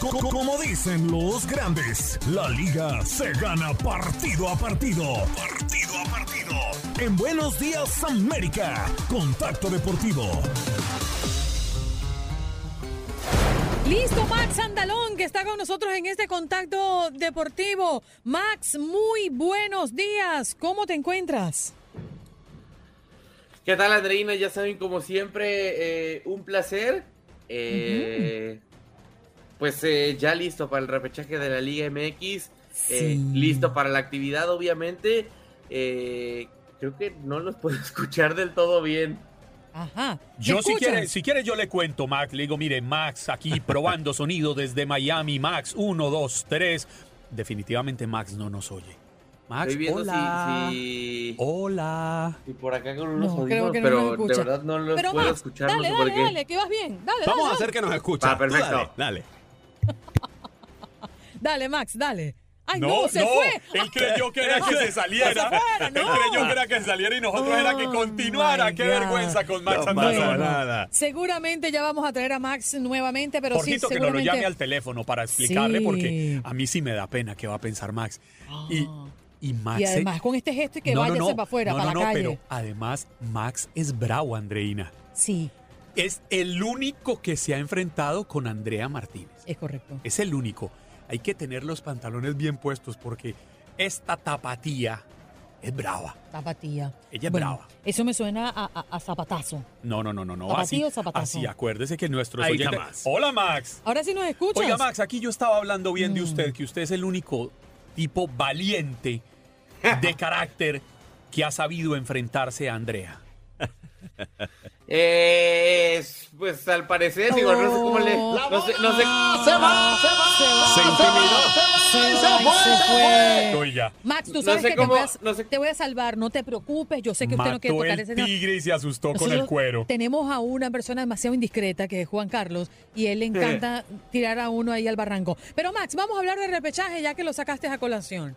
Co- co- Como dicen los grandes, la liga se gana partido a partido. Partido a partido. En Buenos Días América, Contacto Deportivo. Listo, Max Andalón, que está con nosotros en este contacto deportivo. Max, muy buenos días. ¿Cómo te encuentras? ¿Qué tal, Andreina? Ya saben, como siempre, eh, un placer. Eh, Pues eh, ya listo para el repechaje de la Liga MX. eh, listo para la actividad, obviamente. Eh, creo que no los puedo escuchar del todo bien. Ajá. Yo si quiere, si quiere yo le cuento, Max. Le digo, mire, Max aquí probando sonido desde Miami. Max, uno, dos, tres. Definitivamente Max no nos oye. Max, Estoy viendo hola. si, si- Hola. si por acá con unos No, audífonos, no pero nos de verdad no los Pero puedo Max, escuchar. dale, no sé por dale, que vas bien. Dale, Vamos dale, a hacer dale. que nos escuche. Ah, perfecto. Tú Dale, dale. Dale, Max, dale. Ay, no, No, se no, fue. él creyó que era que se saliera. Se fuera, Él creyó que era que saliera y nosotros era que continuara. my Qué God. vergüenza con Max No Bueno, nada. Seguramente ya vamos a traer a Max nuevamente, pero sí, Jorgito, que nos lo seguramente. llame al teléfono para explicarle Sí. porque a mí sí me da pena qué va a pensar Max. Y, y Max... Y se- además con este gesto y que No, no, váyase no. para afuera, No, para no, la no, calle. pero además Max es bravo, Andreina. Sí, Es el único que se ha enfrentado con Andrea Martínez. es correcto. Es el único. Hay que tener los pantalones bien puestos porque esta tapatía es brava. Tapatía. Ella es Bueno, brava. Eso me suena a, a- a zapatazo. No, no, no, no, no. ¿Tapatío Así, o zapatazo? así, acuérdese que nuestros Ahí oyentes... jamás. Hola, Max. Ahora sí nos escuchas. Oiga, Max, aquí yo estaba hablando bien Mm. de usted, que usted es el único tipo valiente de carácter que ha sabido enfrentarse a Andrea. Eh, pues al parecer, digo, no sé cómo le. No sé, no sé. Se va, se va, Se va. Se intimidó. Se va y se fue. Oiga, Max, tú No sabes sé que cómo- te, voy a, no sé- te voy a salvar, no te preocupes. Yo sé que usted no quiere tocar el ese tema. tigre y se asustó con el cuero. Tenemos a una persona demasiado indiscreta que es Juan Carlos y él le encanta tirar a uno ahí al barranco. Pero Max, vamos a hablar de repechaje ya que lo sacaste a colación.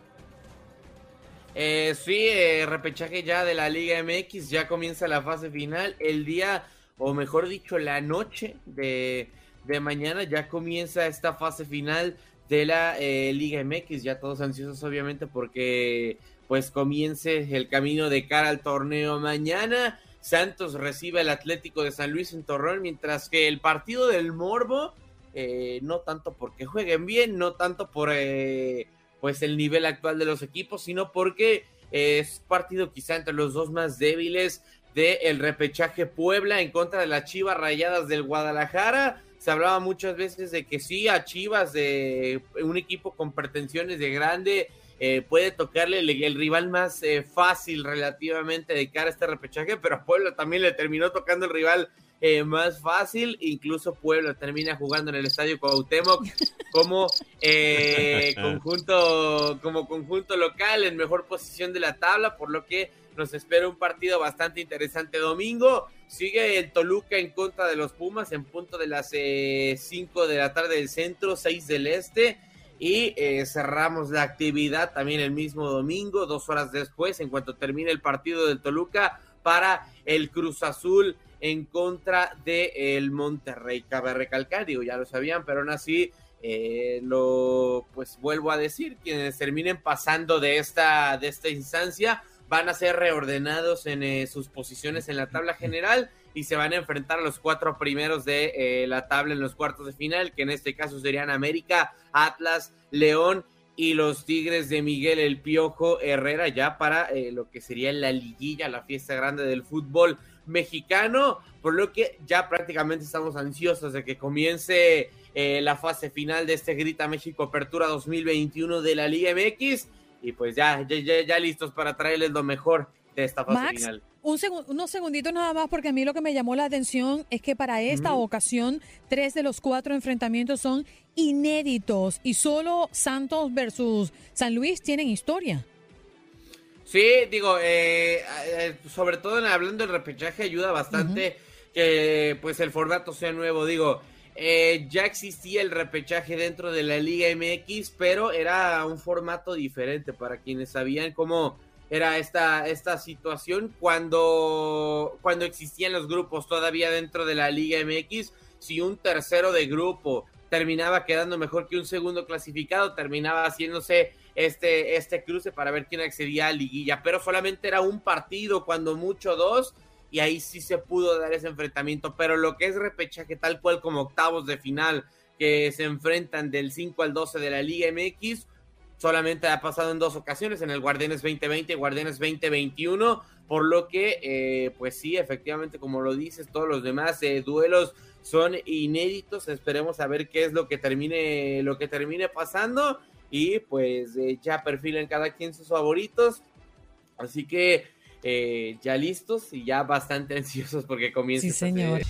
Eh, sí, eh, repechaje ya de la Liga MX, ya comienza la fase final. El día, o mejor dicho, la noche de, de mañana ya comienza esta fase final de la eh, Liga MX. Ya todos ansiosos, obviamente, porque pues comience el camino de cara al torneo mañana. Santos recibe al Atlético de San Luis en Torreón, mientras que el partido del Morbo, eh, no tanto porque jueguen bien, no tanto por eh, pues el nivel actual de los equipos, sino porque es partido quizá entre los dos más débiles del repechaje Puebla en contra de las Chivas Rayadas del Guadalajara. Se hablaba muchas veces de que sí, a Chivas, de un equipo con pretensiones de grande, eh, puede tocarle el, rival más eh, fácil relativamente de cara a este repechaje, pero a Puebla también le terminó tocando el rival eh, más fácil, incluso Puebla termina jugando en el Estadio Cuauhtémoc como eh, conjunto como conjunto local en mejor posición de la tabla, por lo que nos espera un partido bastante interesante domingo. Sigue el Toluca en contra de los Pumas en punto de las 5 de la tarde del centro, 6 del este. Y eh, cerramos la actividad también el mismo domingo, dos horas después, en cuanto termine el partido del Toluca, para el Cruz Azul en contra del el Monterrey. Cabe recalcar, digo, ya lo sabían, pero aún así eh, lo pues vuelvo a decir, quienes terminen pasando de esta, de esta instancia van a ser reordenados en eh, sus posiciones en la tabla general y se van a enfrentar a los cuatro primeros de eh, la tabla en los cuartos de final, que en este caso serían América, Atlas, León y los Tigres de Miguel El Piojo Herrera ya para eh, lo que sería la liguilla, la fiesta grande del fútbol mexicano, por lo que ya prácticamente estamos ansiosos de que comience eh, la fase final de este Grita México Apertura 2021 de la Liga MX y pues ya, ya, ya, ya listos para traerles lo mejor de esta fase Max, final. Un segun- unos segunditos nada más, porque a mí lo que me llamó la atención es que para esta ocasión, tres de los cuatro enfrentamientos son inéditos y solo Santos versus San Luis tienen historia. Sí, digo, eh, eh, sobre todo en, hablando del repechaje ayuda bastante que pues el formato sea nuevo. Digo, eh, ya existía el repechaje dentro de la Liga MX, pero era un formato diferente para quienes sabían cómo era esta, esta situación cuando, cuando existían los grupos todavía dentro de la Liga MX. Si un tercero de grupo terminaba quedando mejor que un segundo clasificado, terminaba haciéndose este, este cruce para ver quién accedía a liguilla, pero solamente era un partido, cuando mucho dos, y ahí sí se pudo dar ese enfrentamiento, pero lo que es repechaje tal cual como octavos de final que se enfrentan del 5 al 12 de la Liga MX, solamente ha pasado en dos ocasiones, en el Guardianes 2020 y Guardianes 2021, por lo que, eh, pues sí, efectivamente, como lo dices, todos los demás eh, duelos son inéditos, esperemos a ver qué es lo que termine, lo que termine pasando, y pues eh, ya perfilen cada quien sus favoritos, así que eh, ya listos y ya bastante ansiosos porque comience Sí, señor.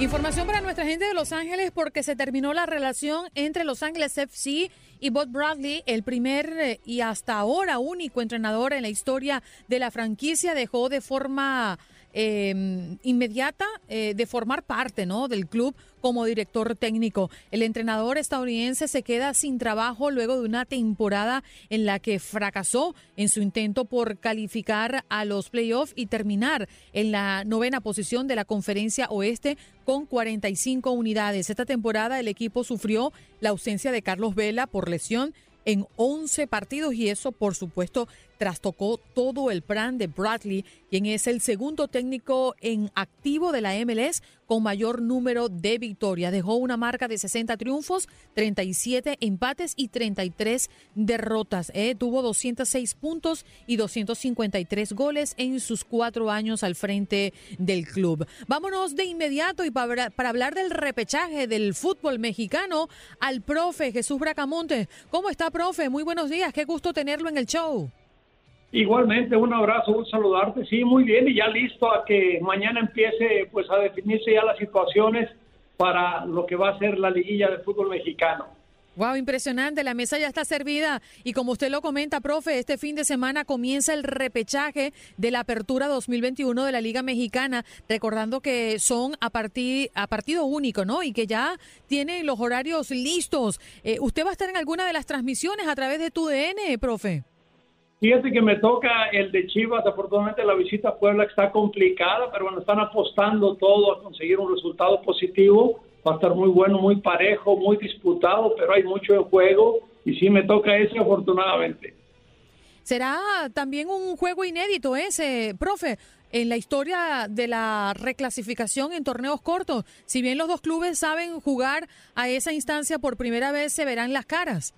Información para nuestra gente de Los Ángeles porque se terminó la relación entre Los Ángeles FC y Bob Bradley, el primer eh, y hasta ahora único entrenador en la historia de la franquicia, dejó de forma eh, inmediata eh, de formar parte ¿no? del club como director técnico. El entrenador estadounidense se queda sin trabajo luego de una temporada en la que fracasó en su intento por calificar a los playoffs y terminar en la novena posición de la conferencia oeste con 45 unidades. Esta temporada el equipo sufrió la ausencia de Carlos Vela por lesión en 11 partidos y eso, por supuesto, trastocó todo el plan de Bradley, quien es el segundo técnico en activo de la MLS con mayor número de victorias. Dejó una marca de 60 triunfos, 37 empates y 33 derrotas. ¿eh? Tuvo 206 puntos y 253 goles en sus cuatro años al frente del club. Vámonos de inmediato y para, para hablar del repechaje del fútbol mexicano al profe Jesús Bracamonte. ¿Cómo está, profe? Muy buenos días. Qué gusto tenerlo en el show. Igualmente, un abrazo, un saludarte. Sí, muy bien, y ya listo a que mañana empiece pues a definirse ya las situaciones para lo que va a ser la liguilla de fútbol mexicano. Wow, impresionante. La mesa ya está servida y como usted lo comenta, profe, este fin de semana comienza el repechaje de la Apertura 2021 de la Liga Mexicana, recordando que son a partir a partido único, ¿no? Y que ya tienen los horarios listos. Eh, ¿Usted va a estar en alguna de las transmisiones a través de tu DN, profe? Fíjate que me toca el de Chivas, afortunadamente la visita a Puebla está complicada, pero bueno, están apostando todo a conseguir un resultado positivo. Va a estar muy bueno, muy parejo, muy disputado, pero hay mucho en juego y sí me toca ese afortunadamente. Será también un juego inédito ese, profe, en la historia de la reclasificación en torneos cortos. Si bien los dos clubes saben jugar a esa instancia por primera vez, se verán las caras.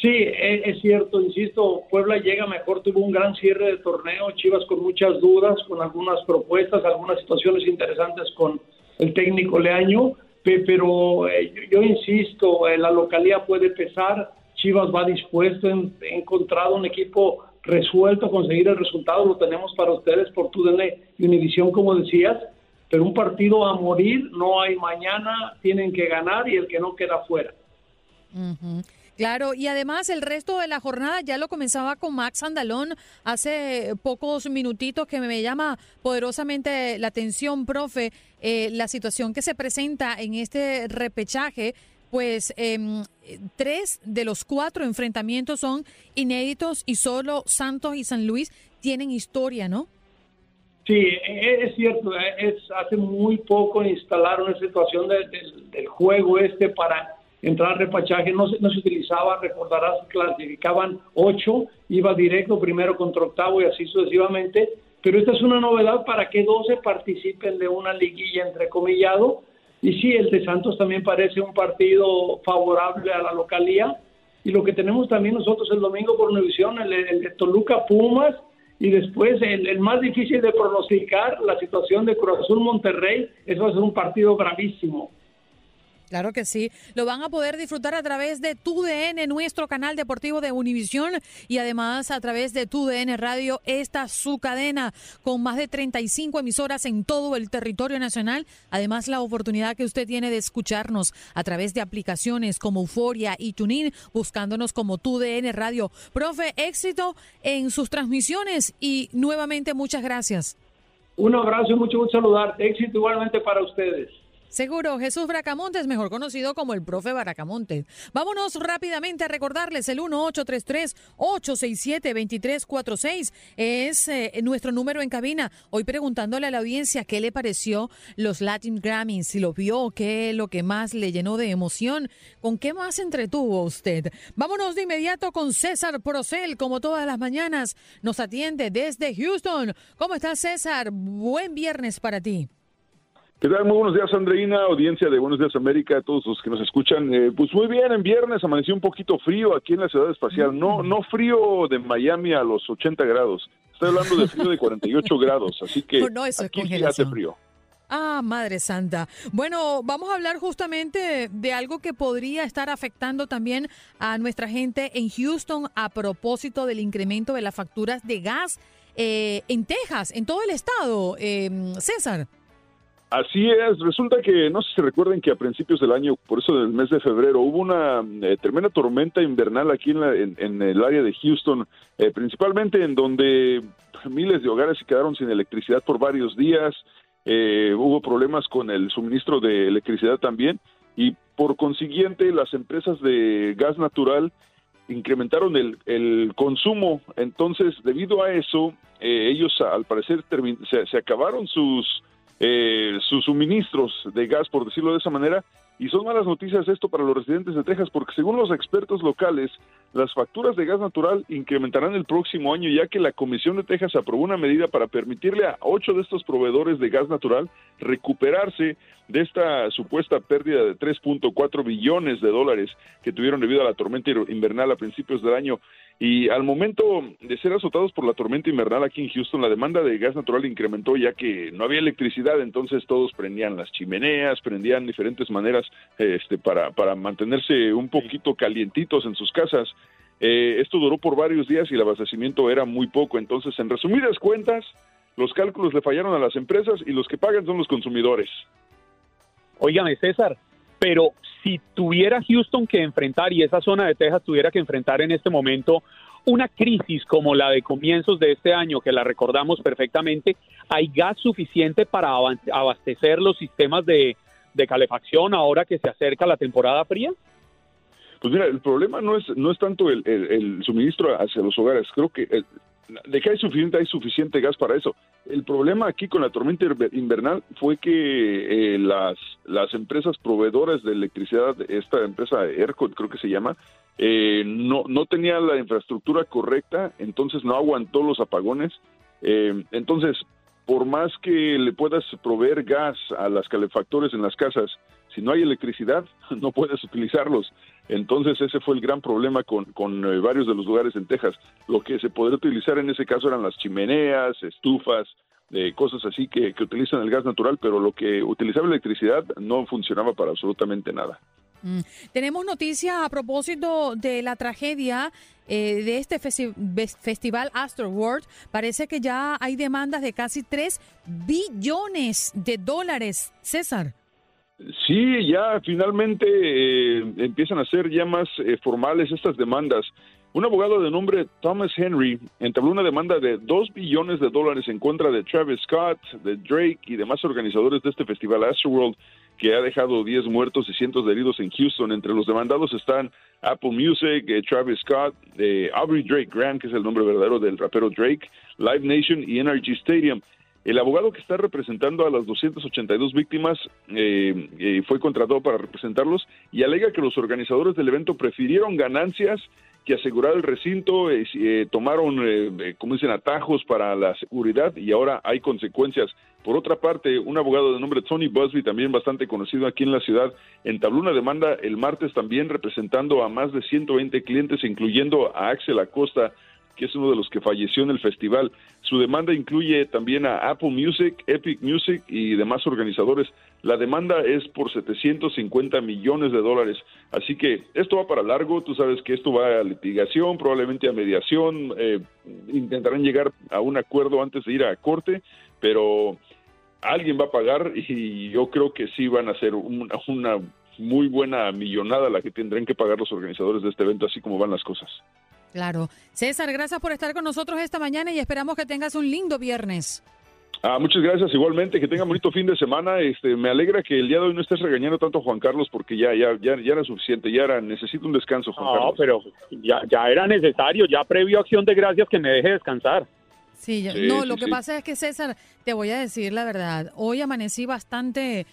Sí, e- es, cierto, insisto, Puebla llega mejor, tuvo un gran cierre de torneo, Chivas con muchas dudas, con algunas propuestas, algunas situaciones interesantes con el técnico Leaño, pe- pero eh, yo, insisto, eh, la localidad puede pesar, Chivas va dispuesto, en- he encontrado un equipo resuelto a conseguir el resultado, lo tenemos para ustedes por tu y Univisión, como decías, pero un partido a morir, no hay mañana, tienen que ganar y el que no queda fuera. Ujú. Claro, y además el resto de la jornada ya lo comenzaba con Max Andalón hace pocos minutitos que me llama poderosamente la atención, profe, eh, la situación que se presenta en este repechaje, pues em, tres de los cuatro enfrentamientos son inéditos y solo Santos y San Luis tienen historia, ¿no? Sí, e- es cierto, eh, es hace muy poco instalaron esa situación de- del- del juego este para entrar al repachaje, no se, no se utilizaba, recordarás, clasificaban ocho, iba directo primero contra octavo y así sucesivamente, pero esta es una novedad para que 12 participen de una liguilla entrecomillado, y sí, el de Santos también parece un partido favorable a la localía, y lo que tenemos también nosotros el domingo por Univisión, el, el de Toluca Pumas, y después el, el más difícil de pronosticar, la situación de Cruz Azul Monterrey, eso va a ser un partido bravísimo. Claro que sí. Lo van a poder disfrutar a través de TUDN, nuestro canal deportivo de Univisión, y además a través de TUDN Radio, esta su cadena con más de 35 emisoras en todo el territorio nacional. Además, la oportunidad que usted tiene de escucharnos a través de aplicaciones como Euforia y TuneIn, buscándonos como TUDN Radio. Profe, éxito en sus transmisiones y nuevamente muchas gracias. Un abrazo y mucho gusto saludarte. Éxito igualmente para ustedes. Seguro, Jesús Bracamontes, mejor conocido como el profe Bracamontes. Vámonos rápidamente a recordarles el 1833-867-2346. Es eh, nuestro número en cabina. Hoy preguntándole a la audiencia qué le pareció los Latin Grammys, si lo vio, qué es lo que más le llenó de emoción, con qué más entretuvo usted. Vámonos de inmediato con César Procel, como todas las mañanas. Nos atiende desde Houston. ¿Cómo estás, César? Buen viernes para ti. ¿Qué tal? Muy buenos días, Andreina, audiencia de Buenos Días América, a todos los que nos escuchan. Eh, pues muy bien, en viernes amaneció un poquito frío aquí en la ciudad espacial. No, no frío de Miami a los 80 grados. Estoy hablando de frío de 48 grados, así que Oh, no, eso es aquí sí hace frío. Ah, Madre Santa. Bueno, vamos a hablar justamente de algo que podría estar afectando también a nuestra gente en Houston a propósito del incremento de las facturas de gas eh, en Texas, en todo el estado. Eh, César. Así es, resulta que no sé si recuerden que a principios del año, por eso del mes de febrero, hubo una eh, tremenda tormenta invernal aquí en, la- en- el área de Houston, eh, principalmente en donde miles de hogares se quedaron sin electricidad por varios días, eh, hubo problemas con el suministro de electricidad también y por consiguiente las empresas de gas natural incrementaron el, consumo. Entonces, debido a eso, eh, ellos al parecer se acabaron sus, eh, sus suministros de gas, por decirlo de esa manera. Y son malas noticias esto para los residentes de Texas, porque según los expertos locales, las facturas de gas natural incrementarán el próximo año, ya que la Comisión de Texas aprobó una medida para permitirle a ocho de estos proveedores de gas natural recuperarse de esta supuesta pérdida de 3.4 billones de dólares que tuvieron debido a la tormenta invernal a principios del año. Y al momento de ser azotados por la tormenta invernal aquí en Houston, la demanda de gas natural incrementó ya que no había electricidad, entonces todos prendían las chimeneas, prendían diferentes maneras este, para, para mantenerse un poquito calientitos en sus casas. Eh, esto duró por varios días y el abastecimiento era muy poco. Entonces, en resumidas cuentas, los cálculos le fallaron a las empresas y los que pagan son los consumidores. Óigame, César, pero si tuviera Houston que enfrentar y esa zona de Texas tuviera que enfrentar en este momento una crisis como la de comienzos de este año, que la recordamos perfectamente, ¿hay gas suficiente para abastecer los sistemas de, calefacción ahora que se acerca la temporada fría? Pues mira, el problema no es no es tanto el, el- suministro hacia los hogares. Creo que de que hay suficiente hay suficiente gas para eso. El problema aquí con la tormenta inver- invernal fue que eh, las las empresas proveedoras de electricidad, esta empresa ERCOT creo que se llama, eh, no no tenía la infraestructura correcta, entonces no aguantó los apagones. Eh, entonces, por más que le puedas proveer gas a las calefactores en las casas, si no hay electricidad, no puedes utilizarlos. Entonces ese fue el gran problema con, con eh, varios de los lugares en Texas. Lo que se podría utilizar en ese caso eran las chimeneas, estufas, eh, cosas así que, que utilizan el gas natural, pero lo que utilizaba electricidad no funcionaba para absolutamente nada. Mm. Tenemos noticias a propósito de la tragedia eh, de este festival Astroworld. Parece que ya hay demandas de casi 3 billones de dólares. César. Sí, ya finalmente eh, empiezan a ser ya más eh, formales estas demandas. Un abogado de nombre Thomas Henry entabló una demanda de 2 billones de dólares en contra de Travis Scott, de Drake y demás organizadores de este festival Astroworld, que ha dejado 10 muertos y cientos de heridos en Houston. Entre los demandados están Apple Music, eh, Travis Scott, eh, Aubrey Drake Graham, que es el nombre verdadero del rapero Drake, Live Nation y NRG Stadium. El abogado que está representando a las 282 víctimas eh, eh, fue contratado para representarlos y alega que los organizadores del evento prefirieron ganancias que asegurar el recinto, eh, eh, tomaron, eh, como dicen, atajos para la seguridad y ahora hay consecuencias. Por otra parte, un abogado de nombre Tony Busby, también bastante conocido aquí en la ciudad, entabló una demanda el martes también representando a más de 120 clientes, incluyendo a Axel Acosta, que es uno de los que falleció en el festival. Su demanda incluye también a Apple Music, Epic Music y demás organizadores. La demanda es por 750 millones de dólares. Así que esto va para largo. Tú sabes que esto va a litigación, probablemente a mediación. eh, intentarán llegar a un acuerdo antes de ir a corte, pero alguien va a pagar y yo creo que sí van a ser una, una muy buena millonada la que tendrán que pagar los organizadores de este evento, así como van las cosas. Claro. César, gracias por estar con nosotros esta mañana y esperamos que tengas un lindo viernes. Ah, muchas gracias, igualmente, que tengan bonito fin de semana. Este, me alegra que el día de hoy no estés regañando tanto a Juan Carlos porque ya, ya, ya, ya era suficiente, ya era, necesito un descanso, Juan No, Carlos. pero ya, ya era necesario, ya previo a acción de gracias que me deje descansar. Sí, yo- Sí, no, sí, lo que sí. pasa es que César, te voy a decir la verdad, hoy amanecí bastante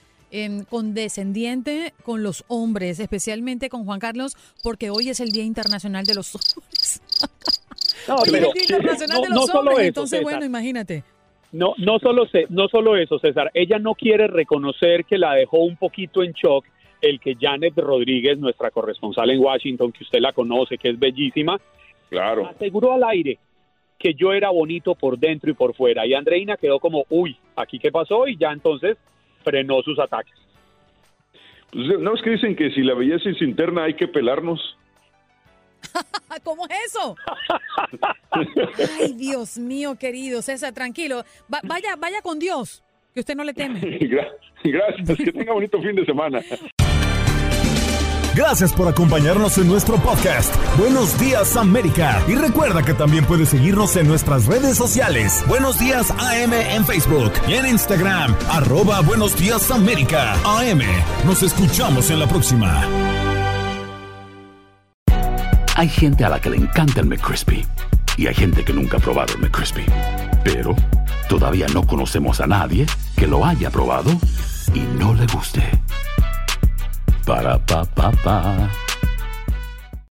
em, condescendiente con los hombres, especialmente con Juan Carlos, porque hoy es el Día Internacional de los Hombres. No, Hoy pero- es el Día Internacional no- de no los solo Hombres, eso, entonces César. bueno, imagínate. No, no solo no solo eso, César. Ella no quiere reconocer que la dejó un poquito en shock el que Janet Rodríguez, nuestra corresponsal en Washington, que usted la conoce, que es bellísima, claro. aseguró al aire que yo era bonito por dentro y por fuera. Y Andreina quedó como, uy, aquí qué pasó y ya entonces frenó sus ataques. Pues, ¿No es que dicen que si la belleza es interna hay que pelarnos? ¿Cómo es eso? Ay, Dios mío, querido César, tranquilo. Va- vaya, vaya con Dios, que usted no le teme. Gra- Gracias, que tenga bonito fin de semana. Gracias por acompañarnos en nuestro podcast. Buenos días América. Y recuerda que también puedes seguirnos en nuestras redes sociales. Buenos días AM en Facebook y en Instagram. Arroba Buenos días América. AM. Nos escuchamos en la próxima. Hay gente a la que le encanta el McCrispy y hay gente que nunca ha probado el McCrispy. Pero todavía no conocemos a nadie que lo haya probado y no le guste. Ba-da-ba-ba-ba.